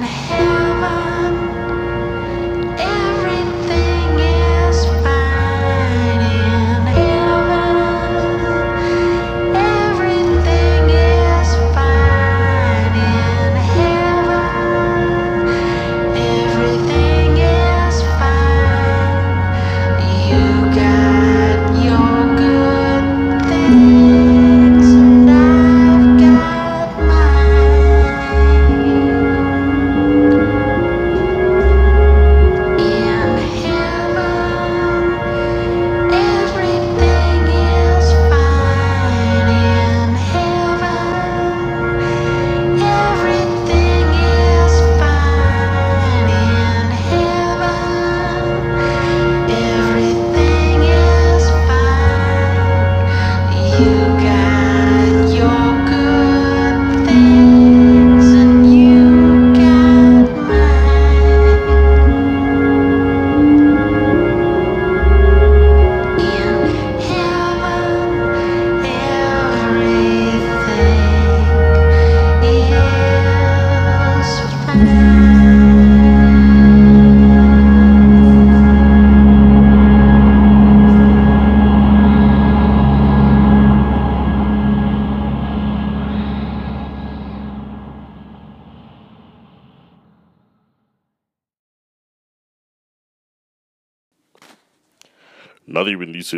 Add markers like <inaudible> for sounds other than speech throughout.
Nadie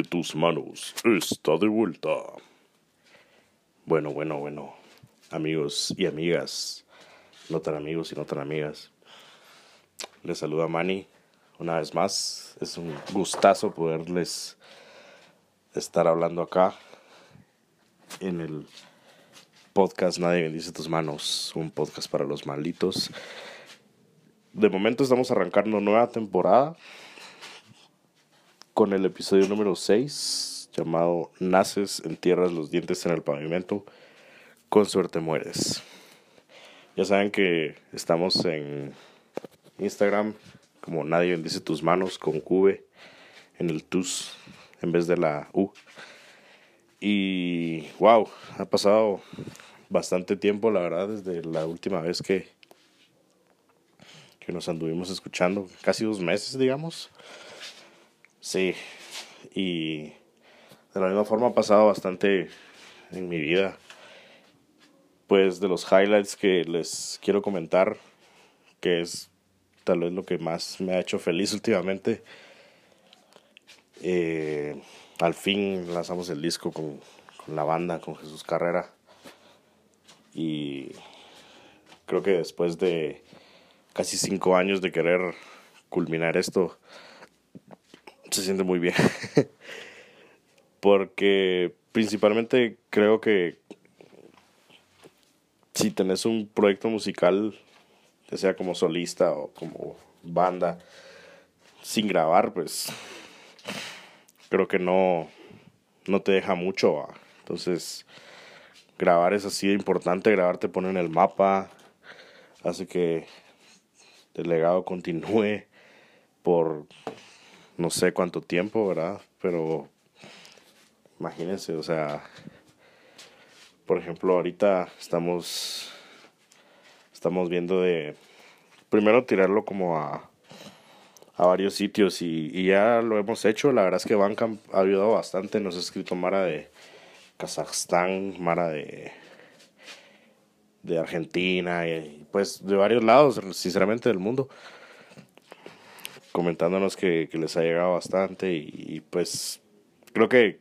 tus manos. Está de vuelta. Bueno, bueno, bueno. Amigos y amigas. No tan amigos y no tan amigas. Les saluda Manny una vez más. Es un gustazo poderles estar hablando acá en el podcast Nadie bendice tus manos. Un podcast para los malditos. De momento estamos arrancando nueva temporada con el episodio número 6 llamado Naces, entierras los dientes en el pavimento, con suerte mueres. Ya saben que estamos en Instagram como Nadie bendice tus manos con QV en el TUS en vez de la U. Y wow, ha pasado bastante tiempo, la verdad, desde la última vez que, que nos anduvimos escuchando, casi dos meses, digamos. Sí, y de la misma forma ha pasado bastante en mi vida. Pues de los highlights que les quiero comentar, que es tal vez lo que más me ha hecho feliz últimamente. Eh, al fin lanzamos el disco con, con la banda, con Jesús Carrera. Y creo que después de casi cinco años de querer culminar esto, se siente muy bien. <laughs> Porque principalmente creo que si tenés un proyecto musical, ya sea como solista o como banda, sin grabar, pues creo que no, no te deja mucho. Entonces, grabar es así de importante, grabar te pone en el mapa, hace que el legado continúe por no sé cuánto tiempo, ¿verdad? Pero imagínense, o sea, por ejemplo, ahorita estamos estamos viendo de primero tirarlo como a a varios sitios y, ya lo hemos hecho. La verdad es que Bandcamp ha ayudado bastante. Nos ha escrito Mara de Kazajstán, Mara de, de Argentina y pues de varios lados, sinceramente, del mundo comentándonos que, les ha llegado bastante y, pues creo que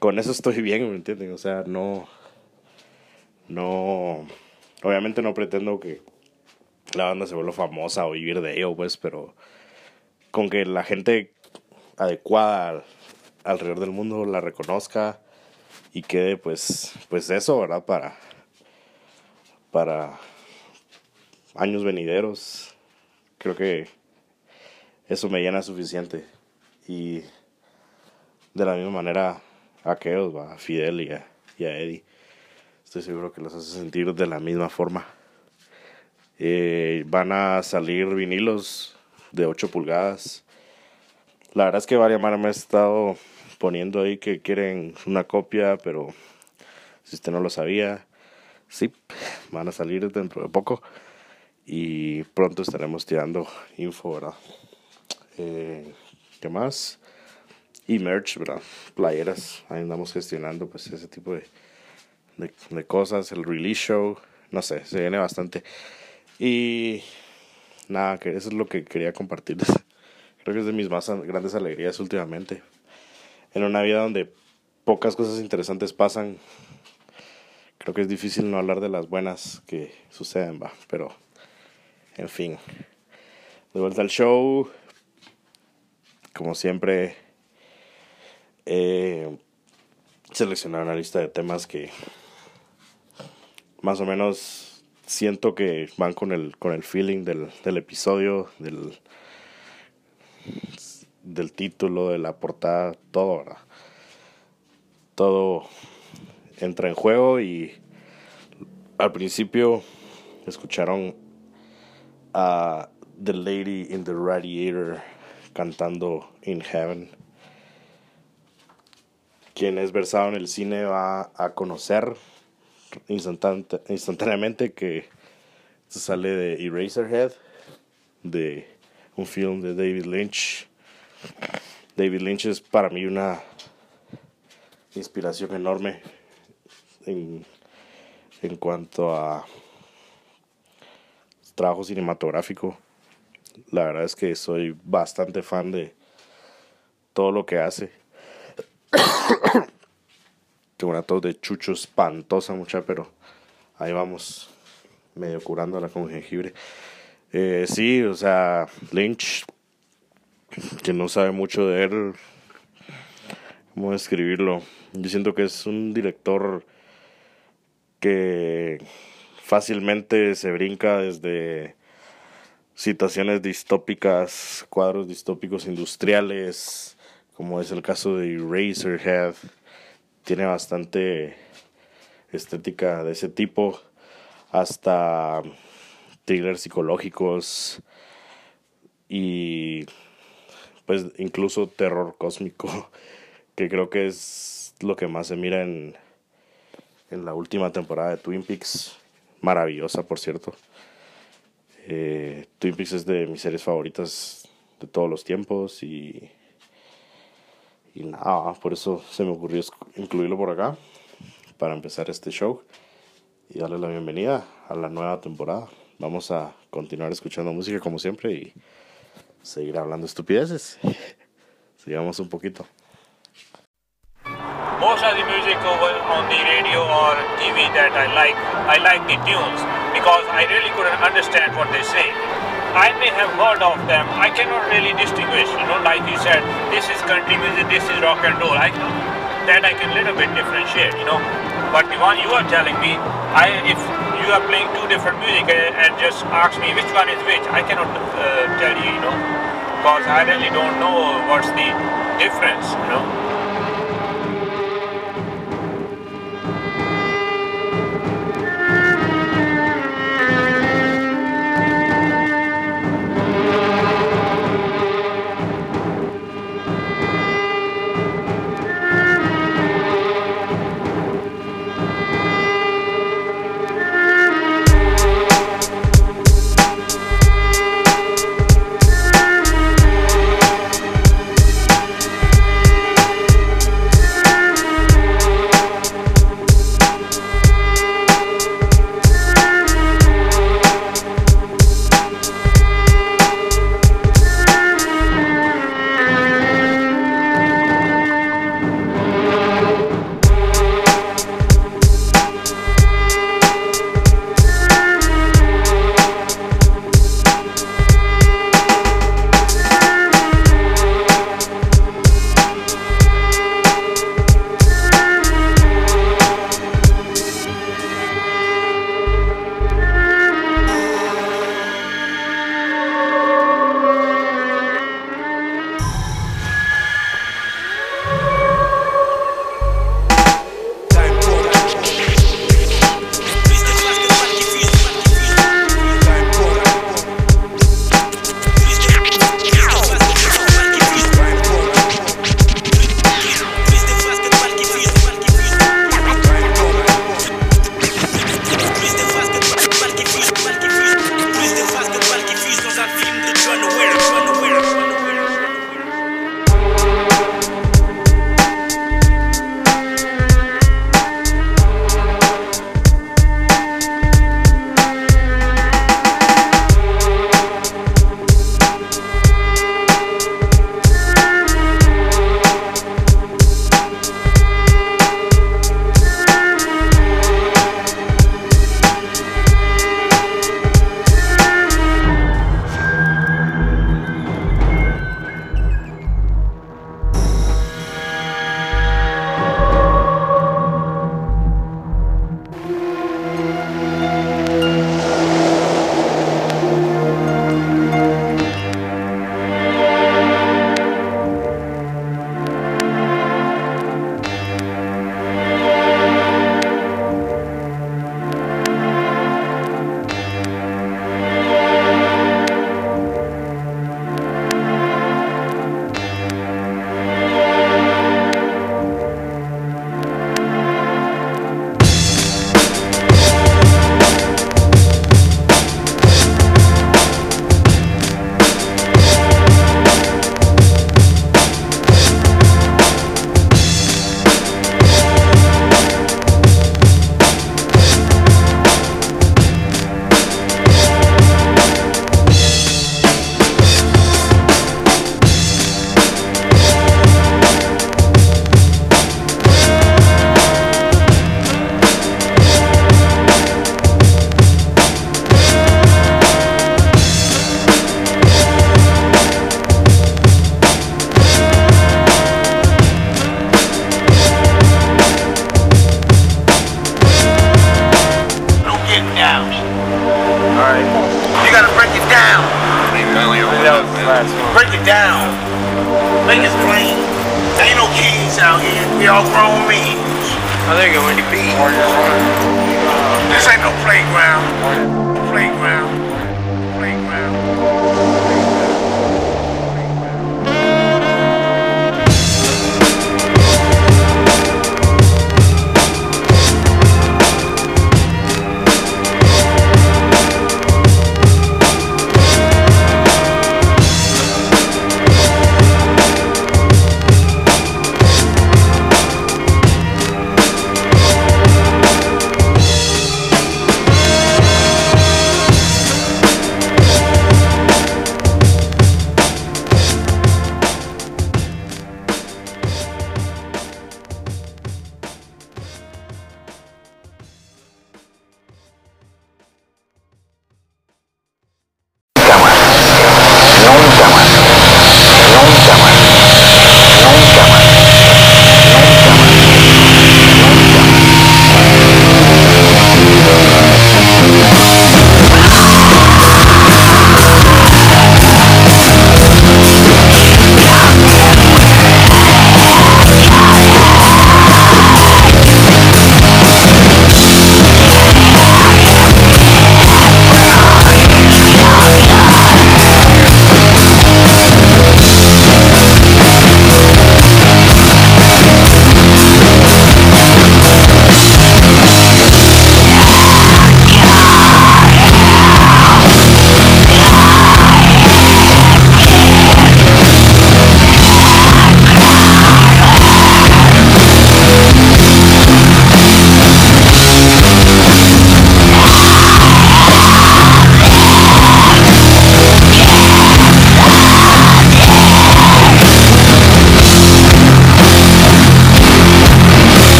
con eso estoy bien, ¿me entienden? O sea, no, no, obviamente no pretendo que la banda se vuelva famosa o vivir de ello, pues, pero con que la gente adecuada alrededor del mundo la reconozca y quede, pues, pues eso, ¿verdad? Para, para años venideros, creo que eso me llena suficiente. Y de la misma manera a aquellos, a Fidel y a, Eddie, estoy seguro que los hace sentir de la misma forma. Eh, van a salir vinilos de 8 pulgadas. La verdad es que varias manos me ha estado poniendo ahí que quieren una copia, pero si usted no lo sabía, sí, van a salir dentro de poco. Y pronto estaremos tirando info, ¿verdad? Eh, ¿Qué más? Y merch, ¿verdad? Playeras. Ahí andamos gestionando pues ese tipo de, de, de cosas. El release show. No sé, se viene bastante. Y nada, que eso es lo que quería compartirles. Creo que es de mis más grandes alegrías últimamente. En una vida donde pocas cosas interesantes pasan, creo que es difícil no hablar de las buenas que suceden, va. Pero, en fin. De vuelta al show. Como siempre, he seleccionado una lista de temas que más o menos siento que van con el, con el feeling del, del episodio, del, del título, de la portada, todo, ¿verdad? Todo entra en juego y al principio escucharon a The Lady in the Radiator cantando In Heaven. Quien es versado en el cine va a conocer instantáneamente que se sale de Eraserhead, de un film de David Lynch. David Lynch es para mí una inspiración enorme en, en cuanto a trabajo cinematográfico. La verdad es que soy bastante fan de todo lo que hace. <coughs> Tengo una tos de chucho espantosa mucha, pero ahí vamos, medio curándola con jengibre. Eh, sí, o sea, Lynch, que no sabe mucho de él, ¿cómo describirlo? Yo siento que es un director que fácilmente se brinca desde situaciones distópicas, cuadros distópicos industriales, como es el caso de Eraserhead, tiene bastante estética de ese tipo, hasta thrillers psicológicos y pues incluso terror cósmico, <laughs> que creo que es lo que más se mira en, en la última temporada de Twin Peaks, maravillosa por cierto. Eh, Twin Peaks es de mis series favoritas de todos los tiempos y, y nada, por eso se me ocurrió incluirlo por acá para empezar este show y darle la bienvenida a la nueva temporada. Vamos a continuar escuchando música como siempre y seguir hablando estupideces. Sigamos un poquito. most of the music on the radio or TV that I like, I like the tunes because I really couldn't understand what they say. I may have heard of them, I cannot really distinguish, you know, like you said, this is country music, this is rock and roll. I, that I can little bit differentiate, you know. But the one you are telling me, I if you are playing two different music and, just ask me which one is which, I cannot uh, tell you, you know, because I really don't know what's the difference, you know.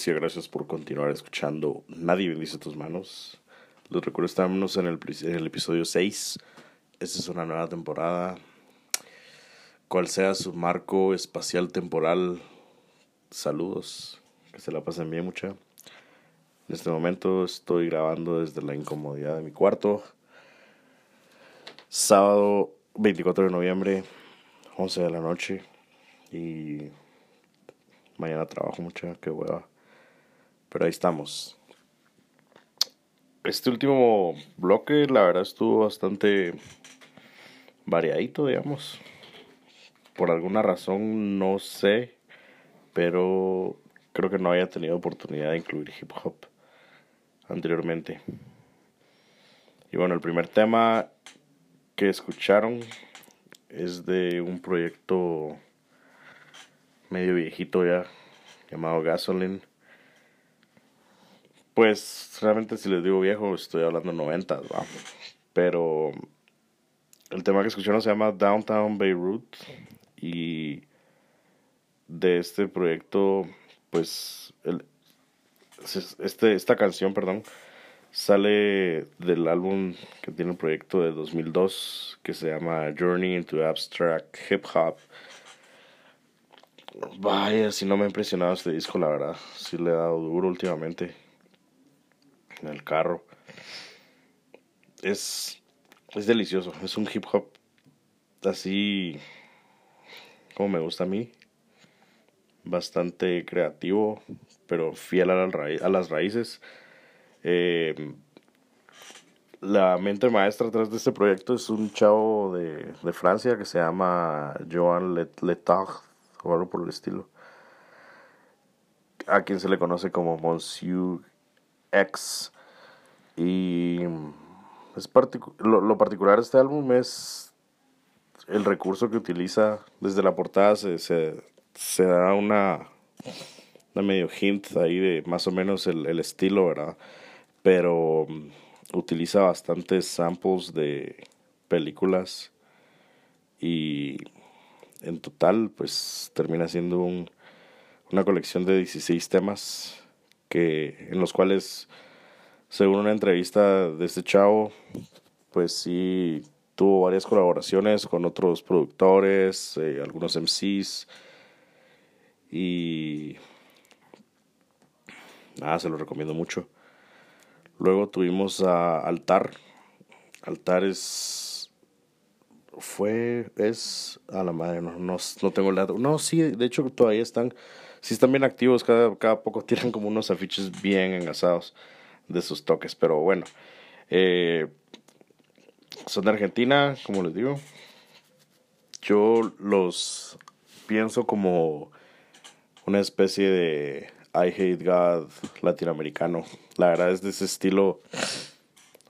Audiencia, gracias por continuar escuchando Nadie bendice tus manos. Les recuerdo, estamos en el, en el episodio 6. Esta es una nueva temporada. Cual sea su marco espacial temporal, saludos. Que se la pasen bien, mucha. En este momento estoy grabando desde la incomodidad de mi cuarto. Sábado 24 de noviembre, 11 de la noche. Y mañana trabajo mucha, qué hueva. Pero ahí estamos. Este último bloque, la verdad, estuvo bastante variadito, digamos. Por alguna razón, no sé, pero creo que no había tenido oportunidad de incluir hip hop anteriormente. Y bueno, el primer tema que escucharon es de un proyecto medio viejito ya, llamado Gasoline. Pues realmente si les digo viejo, estoy hablando 90, ¿va? Pero el tema que escucharon se llama Downtown Beirut y de este proyecto, pues el, este, esta canción, perdón, sale del álbum que tiene un proyecto de 2002 que se llama Journey into Abstract Hip Hop. Vaya, si no me ha impresionado este disco, la verdad. Sí le he dado duro últimamente en el carro. Es, es delicioso. Es un hip hop así como me gusta a mí. Bastante creativo, pero fiel a, a las raíces. Eh, la mente maestra detrás de este proyecto es un chavo de, de Francia que se llama Joan Letard o algo por el estilo. A quien se le conoce como Monsieur X. Y es lo, particular de este álbum es el recurso que utiliza desde la portada. Se, se, da una, una medio hint ahí de más o menos el, el estilo, ¿verdad? Pero mm, utiliza bastantes samples de películas y en total pues termina siendo un, una colección de 16 temas que en los cuales según una entrevista de este chavo pues sí tuvo varias colaboraciones con otros productores eh, algunos MCs y nada se lo recomiendo mucho luego tuvimos a Altar Altar es fue, es, a la madre, no, no, no tengo el dato. No, sí, de hecho todavía están, sí están bien activos, cada, cada poco <laughs> tiran como unos afiches bien engasados de sus toques, pero bueno. Eh, son de Argentina, como les digo. Yo los pienso como una especie de I Hate God latinoamericano. La verdad es de ese estilo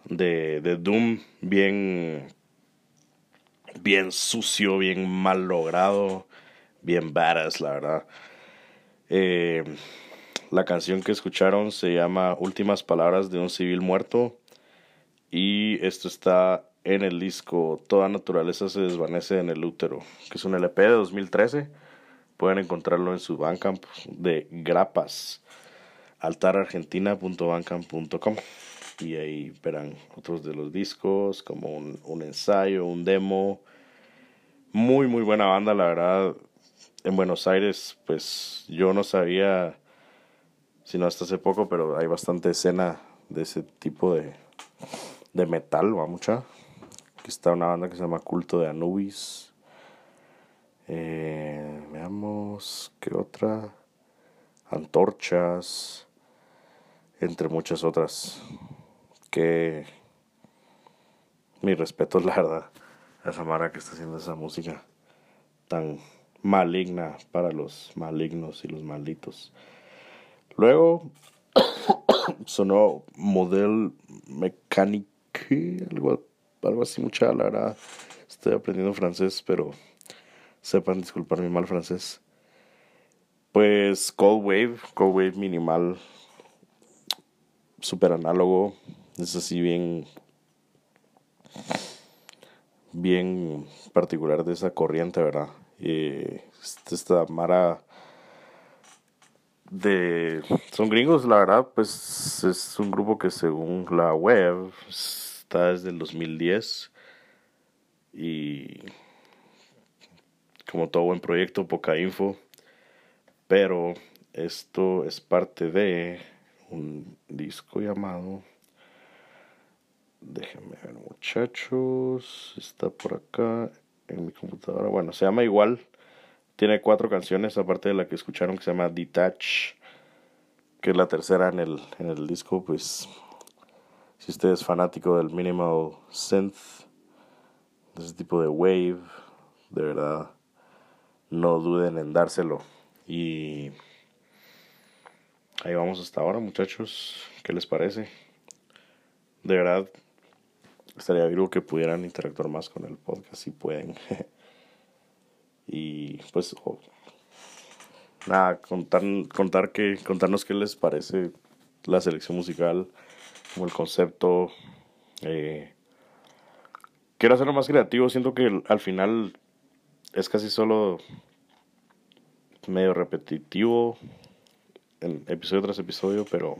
de, de Doom bien bien sucio, bien mal logrado, bien badass, la verdad. Eh, la canción que escucharon se llama Últimas Palabras de un Civil Muerto y esto está en el disco Toda Naturaleza se desvanece en el útero, que es un LP de 2013. Pueden encontrarlo en su Bandcamp de grapas, altarargentina.bandcamp.com y ahí verán otros de los discos, como un, un ensayo, un demo. Muy, muy buena banda, la verdad. En Buenos Aires, pues yo no sabía, sino hasta hace poco, pero hay bastante escena de ese tipo de, de metal, va mucha. Aquí está una banda que se llama Culto de Anubis. Eh, veamos, ¿qué otra? Antorchas, entre muchas otras que mi respeto, <laughs> la verdad, a esa Mara que está haciendo esa música tan maligna para los malignos y los malditos. Luego <coughs> sonó Model Mechanique, algo, algo así mucha, la verdad. Estoy aprendiendo francés, pero sepan disculpar mi mal francés. Pues Cold Wave, Cold Wave minimal, super análogo, es así bien bien particular de esa corriente, ¿verdad? Eh, esta Mara de son gringos la verdad pues es un grupo que según la web está desde el 2010 y como todo buen proyecto poca info pero esto es parte de un disco llamado déjenme ver muchachos está por acá en mi computadora bueno se llama igual tiene cuatro canciones, aparte de la que escucharon, que se llama Detach, que es la tercera en el, en el disco. Pues, si usted es fanático del minimal synth, de ese tipo de wave, de verdad, no duden en dárselo. Y ahí vamos hasta ahora, muchachos. ¿Qué les parece? De verdad, estaría vivo que pudieran interactuar más con el podcast si pueden. <laughs> y pues nada contar contar que contarnos qué les parece la selección musical como el concepto eh, quiero hacerlo más creativo siento que al final es casi solo medio repetitivo en episodio tras episodio pero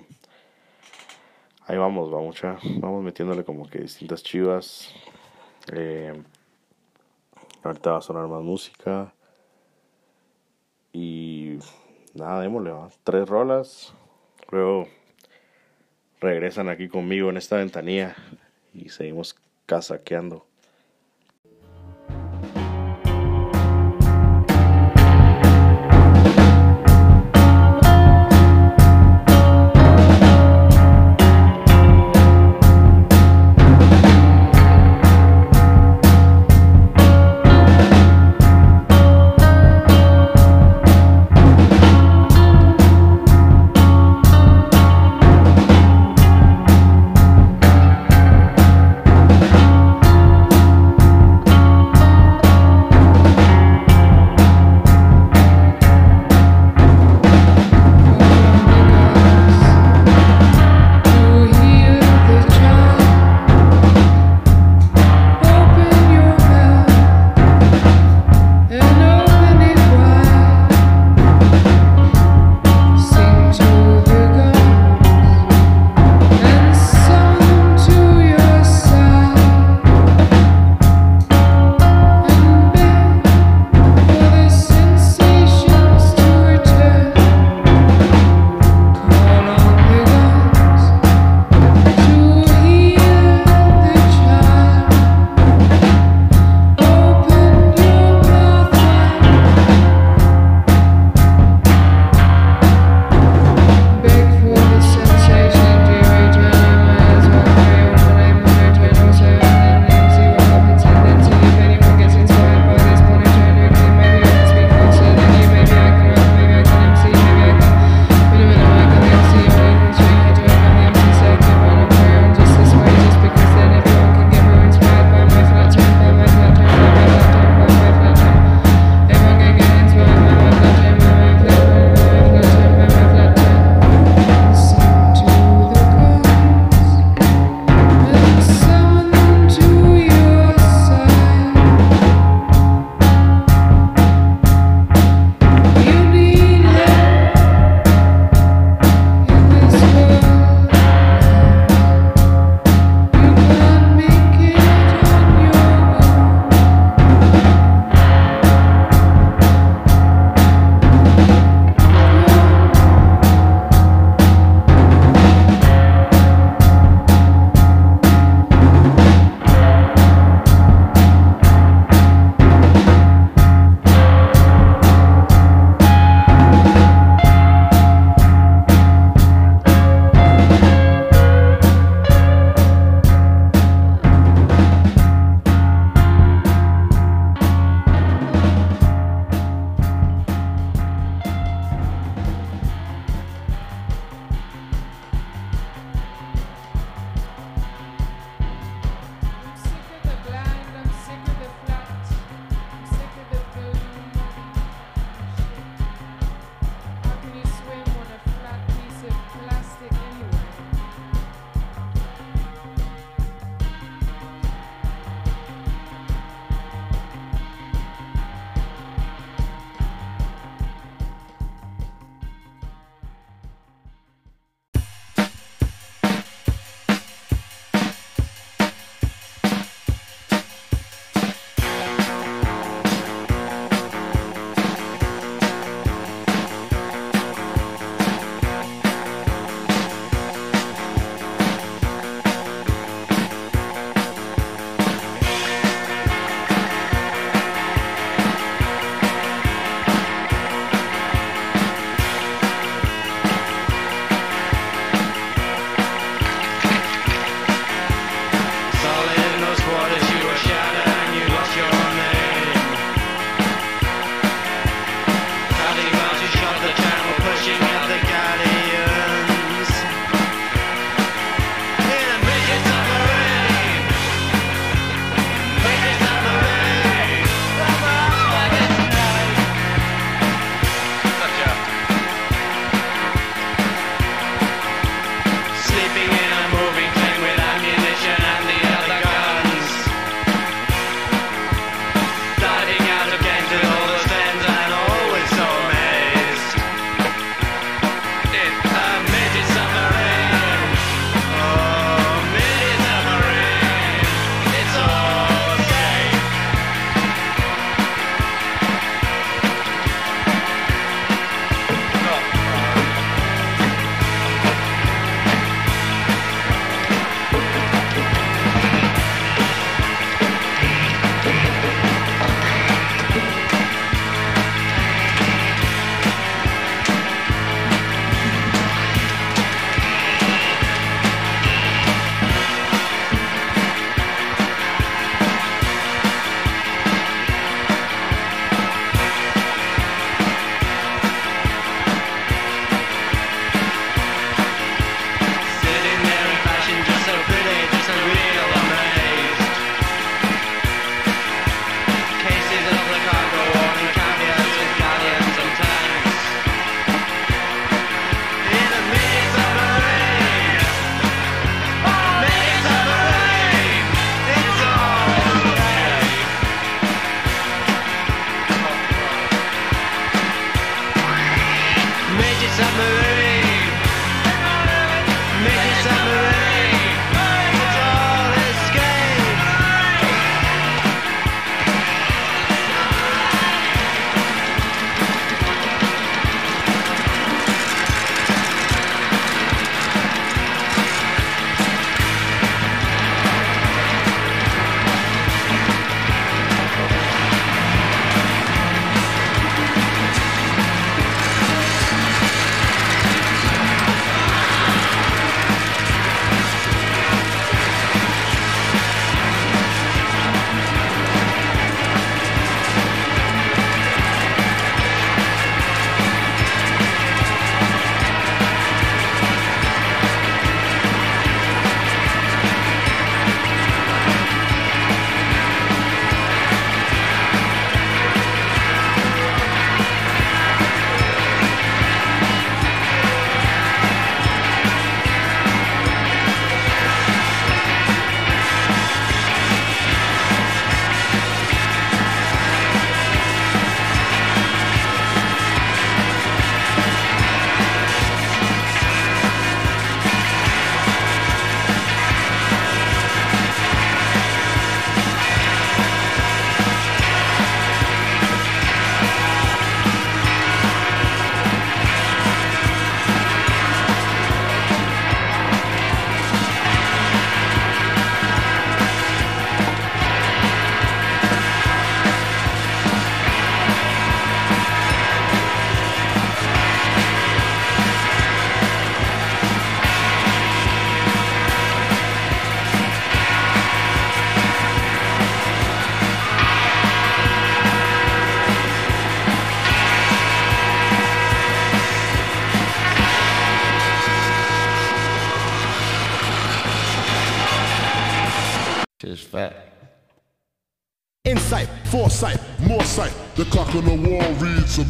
ahí vamos vamos ya vamos metiéndole como que distintas chivas eh, Ahorita va a sonar más música. Y nada, démosle, tres rolas. Luego regresan aquí conmigo en esta ventanilla y seguimos casaqueando.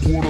Wall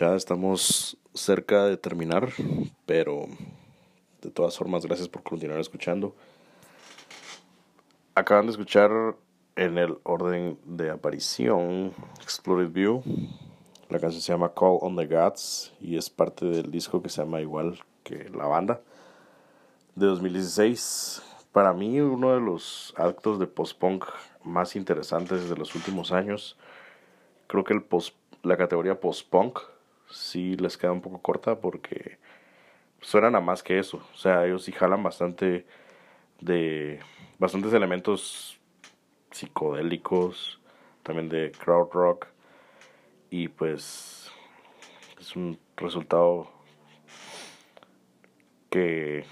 Muchachada, estamos cerca de terminar, pero de todas formas, gracias por continuar escuchando. Acaban de escuchar en el orden de aparición Exploded View. La canción se llama Call on the Gods y es parte del disco que se llama igual que la banda de 2016. Para mí, uno de los actos de post-punk más interesantes de los últimos años. Creo que el post la categoría post-punk sí les queda un poco corta porque suenan a más que eso. O sea, ellos sí jalan bastante de bastantes elementos psicodélicos, también de crowd rock y pues es un resultado que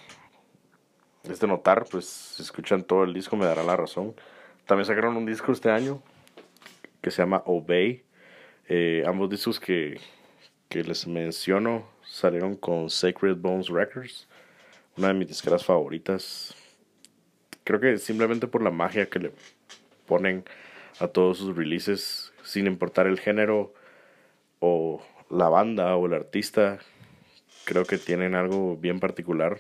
es de notar, pues si escuchan todo el disco me dará la razón. También sacaron un disco este año que se llama Obey eh, ambos discos que, que les menciono salieron con Sacred Bones Records, una de mis disqueras favoritas. Creo que simplemente por la magia que le ponen a todos sus releases, sin importar el género o la banda o el artista, creo que tienen algo bien particular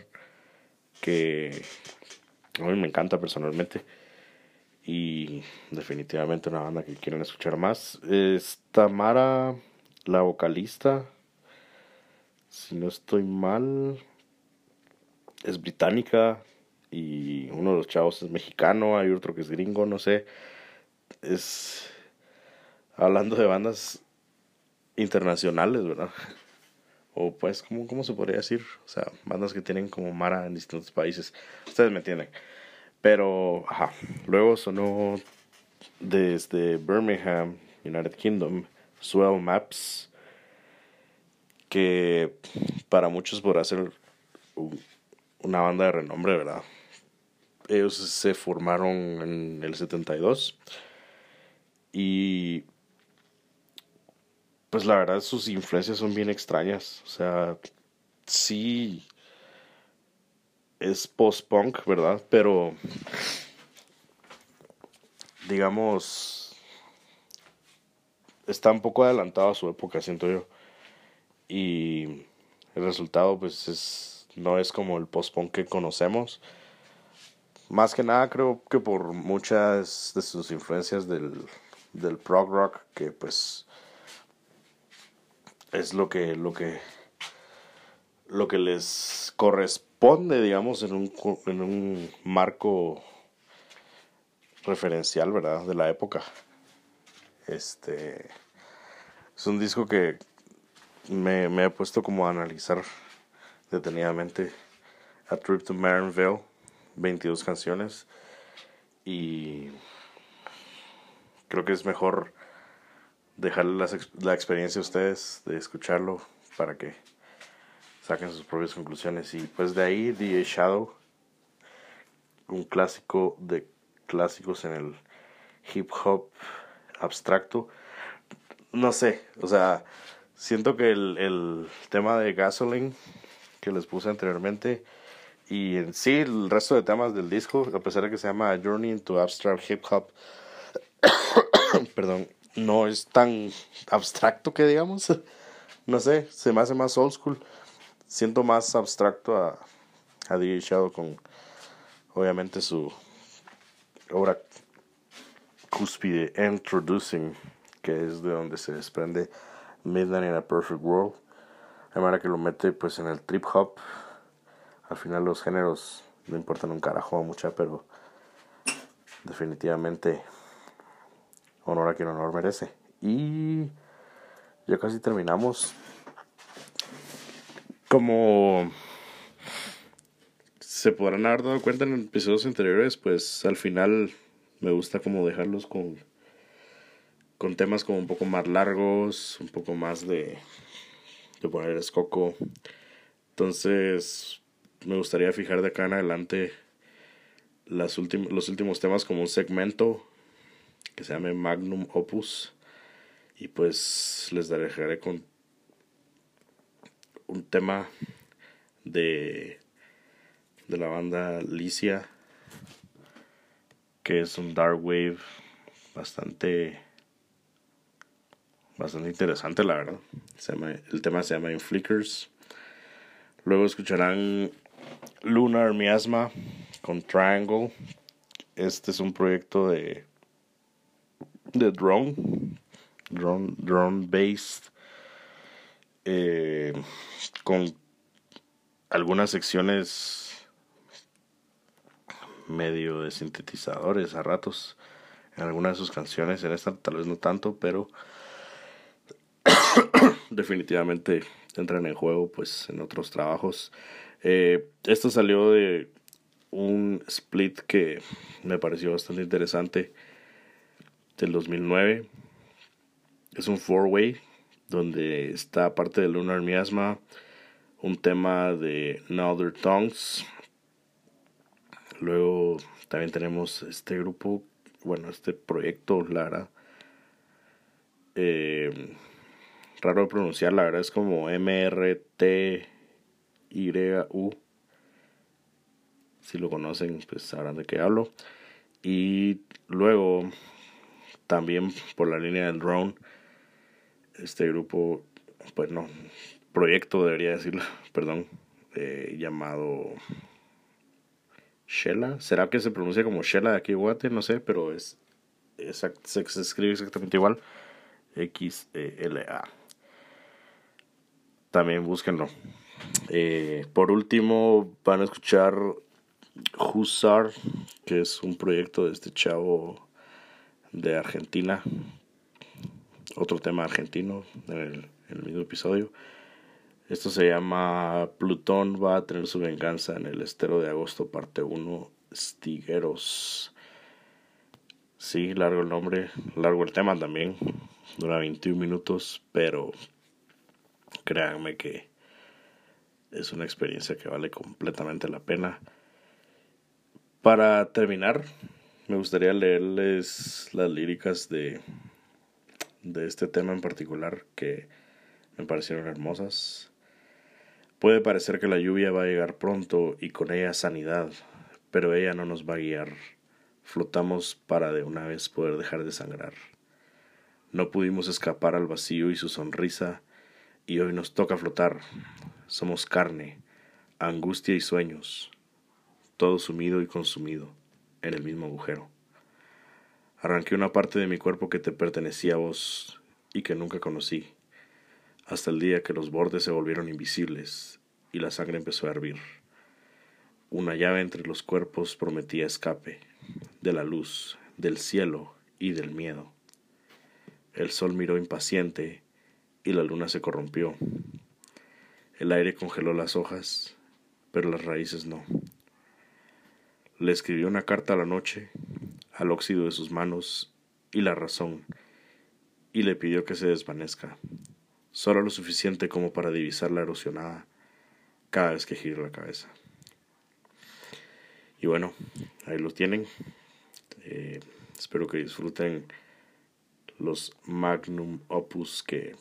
que a mí me encanta personalmente y definitivamente una banda que quieren escuchar más. Es Tamara, la vocalista, si no estoy mal, es británica y uno de los chavos es mexicano, hay otro que es gringo, no sé. Es hablando de bandas internacionales, ¿verdad? O pues, ¿cómo, ¿cómo se podría decir? O sea, bandas que tienen como Mara en distintos países. Ustedes me entienden. Pero, ajá, luego sonó desde Birmingham, United Kingdom, Swell Maps, que para muchos podrá ser una banda de renombre, ¿verdad? Ellos se formaron en el 72 y pues la verdad sus influencias son bien extrañas, o sea, sí es post-punk, ¿verdad? Pero, digamos, está un poco adelantado a su época, siento yo. Y el resultado, pues, es, no es como el post-punk que conocemos. Más que nada, creo que por muchas de sus influencias del, del prog rock, que pues es lo que, lo que, lo que les corresponde digamos, en un, en un marco referencial, ¿verdad? De la época. Este es un disco que me, me he puesto como a analizar detenidamente. A Trip to Marinville, 22 canciones. Y creo que es mejor dejarle la, la experiencia a ustedes de escucharlo para que saquen sus propias conclusiones. Y pues de ahí The Shadow, un clásico de clásicos en el hip hop abstracto. No sé, o sea, siento que el, el tema de Gasoline que les puse anteriormente y en sí el resto de temas del disco, a pesar de que se llama Journey into Abstract Hip Hop, <coughs> perdón, no es tan abstracto que digamos. <laughs> No sé, se me hace más old school siento más abstracto a, a DJ Shadow con obviamente su obra cúspide Introducing que es de donde se desprende Midnight in a Perfect World. De manera que lo mete pues en el trip hop. Al final los géneros no importan un carajo mucha pero definitivamente honor a quien honor merece. Y ya casi terminamos. Como se podrán haber dado cuenta en episodios anteriores, pues al final me gusta como dejarlos con con temas como un poco más largos, un poco más de de poner escoco. Entonces, me gustaría fijar de acá en adelante las los últimos temas como un segmento que se llame Magnum Opus y pues les dejaré con un tema de, de la banda Licia, que es un dark wave bastante bastante interesante, la verdad. el tema se llama In Flickers. Luego escucharán Lunar Miasma con Triangle. Este es un proyecto de, de drone, drone, drone based, eh, con algunas secciones medio de sintetizadores a ratos en algunas de sus canciones, en esta tal vez no tanto, pero <coughs> definitivamente entran en juego pues en otros trabajos. Eh, esto salió de un split que me pareció bastante interesante del 2009. Es un four-way donde está parte de Lunar Miasma, un tema de Other Tongues. Luego también tenemos este grupo, bueno, este proyecto, Lara. Eh, raro de pronunciar, la verdad es como M-R-T-Y-U. Si lo conocen, pues sabrán de qué hablo. Y luego, también por la línea del drone, este grupo, pues no, proyecto debería decirlo, <laughs> perdón, eh, llamado Shella. ¿Será que se pronuncia como Shella de aquí Guate? No sé, pero es, se, escribe exactamente igual. X-E-L-A. También búsquenlo. Eh, por último, van a escuchar Husar, que es un proyecto de este chavo de Argentina. Otro tema argentino en el, en el mismo episodio. Esto se llama Plutón va a tener su venganza en el estero de agosto, parte 1, Stigueros. Sí, largo el nombre, largo el tema también. Dura 21 minutos, pero créanme que es una experiencia que vale completamente la pena. Para terminar, me gustaría leerles las líricas de, de este tema en particular que me parecieron hermosas. Puede parecer que la lluvia va a llegar pronto y con ella sanidad, pero ella no nos va a guiar. Flotamos para de una vez poder dejar de sangrar. No pudimos escapar al vacío y su sonrisa, y hoy nos toca flotar. Somos carne, angustia y sueños, todo sumido y consumido en el mismo agujero. Arranqué una parte de mi cuerpo que te pertenecía a vos y que nunca conocí hasta el día que los bordes se volvieron invisibles y la sangre empezó a hervir. Una llave entre los cuerpos prometía escape de la luz, del cielo y del miedo. El sol miró impaciente y la luna se corrompió. El aire congeló las hojas, pero las raíces no. Le escribió una carta a la noche, al óxido de sus manos y la razón, y le pidió que se desvanezca solo lo suficiente como para divisar la erosionada cada vez que gire la cabeza. Y bueno, ahí lo tienen. Eh, espero que disfruten los magnum opus que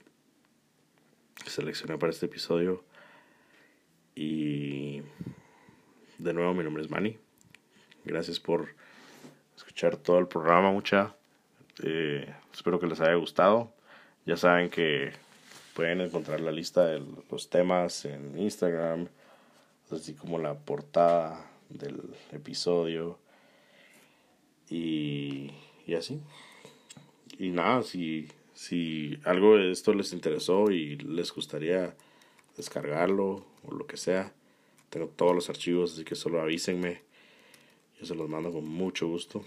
seleccioné para este episodio. Y de nuevo, mi nombre es Manny. Gracias por escuchar todo el programa, mucha. Eh, espero que les haya gustado. Ya saben que Pueden encontrar la lista de los temas en Instagram, así como la portada del episodio y, y así. Y nada, si, si algo de esto les interesó y les gustaría descargarlo o lo que sea, tengo todos los archivos, así que solo avísenme. Yo se los mando con mucho gusto.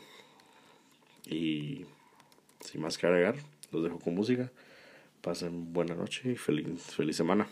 Y sin más que agregar, los dejo con música. Pasen buena noche y feliz, feliz semana.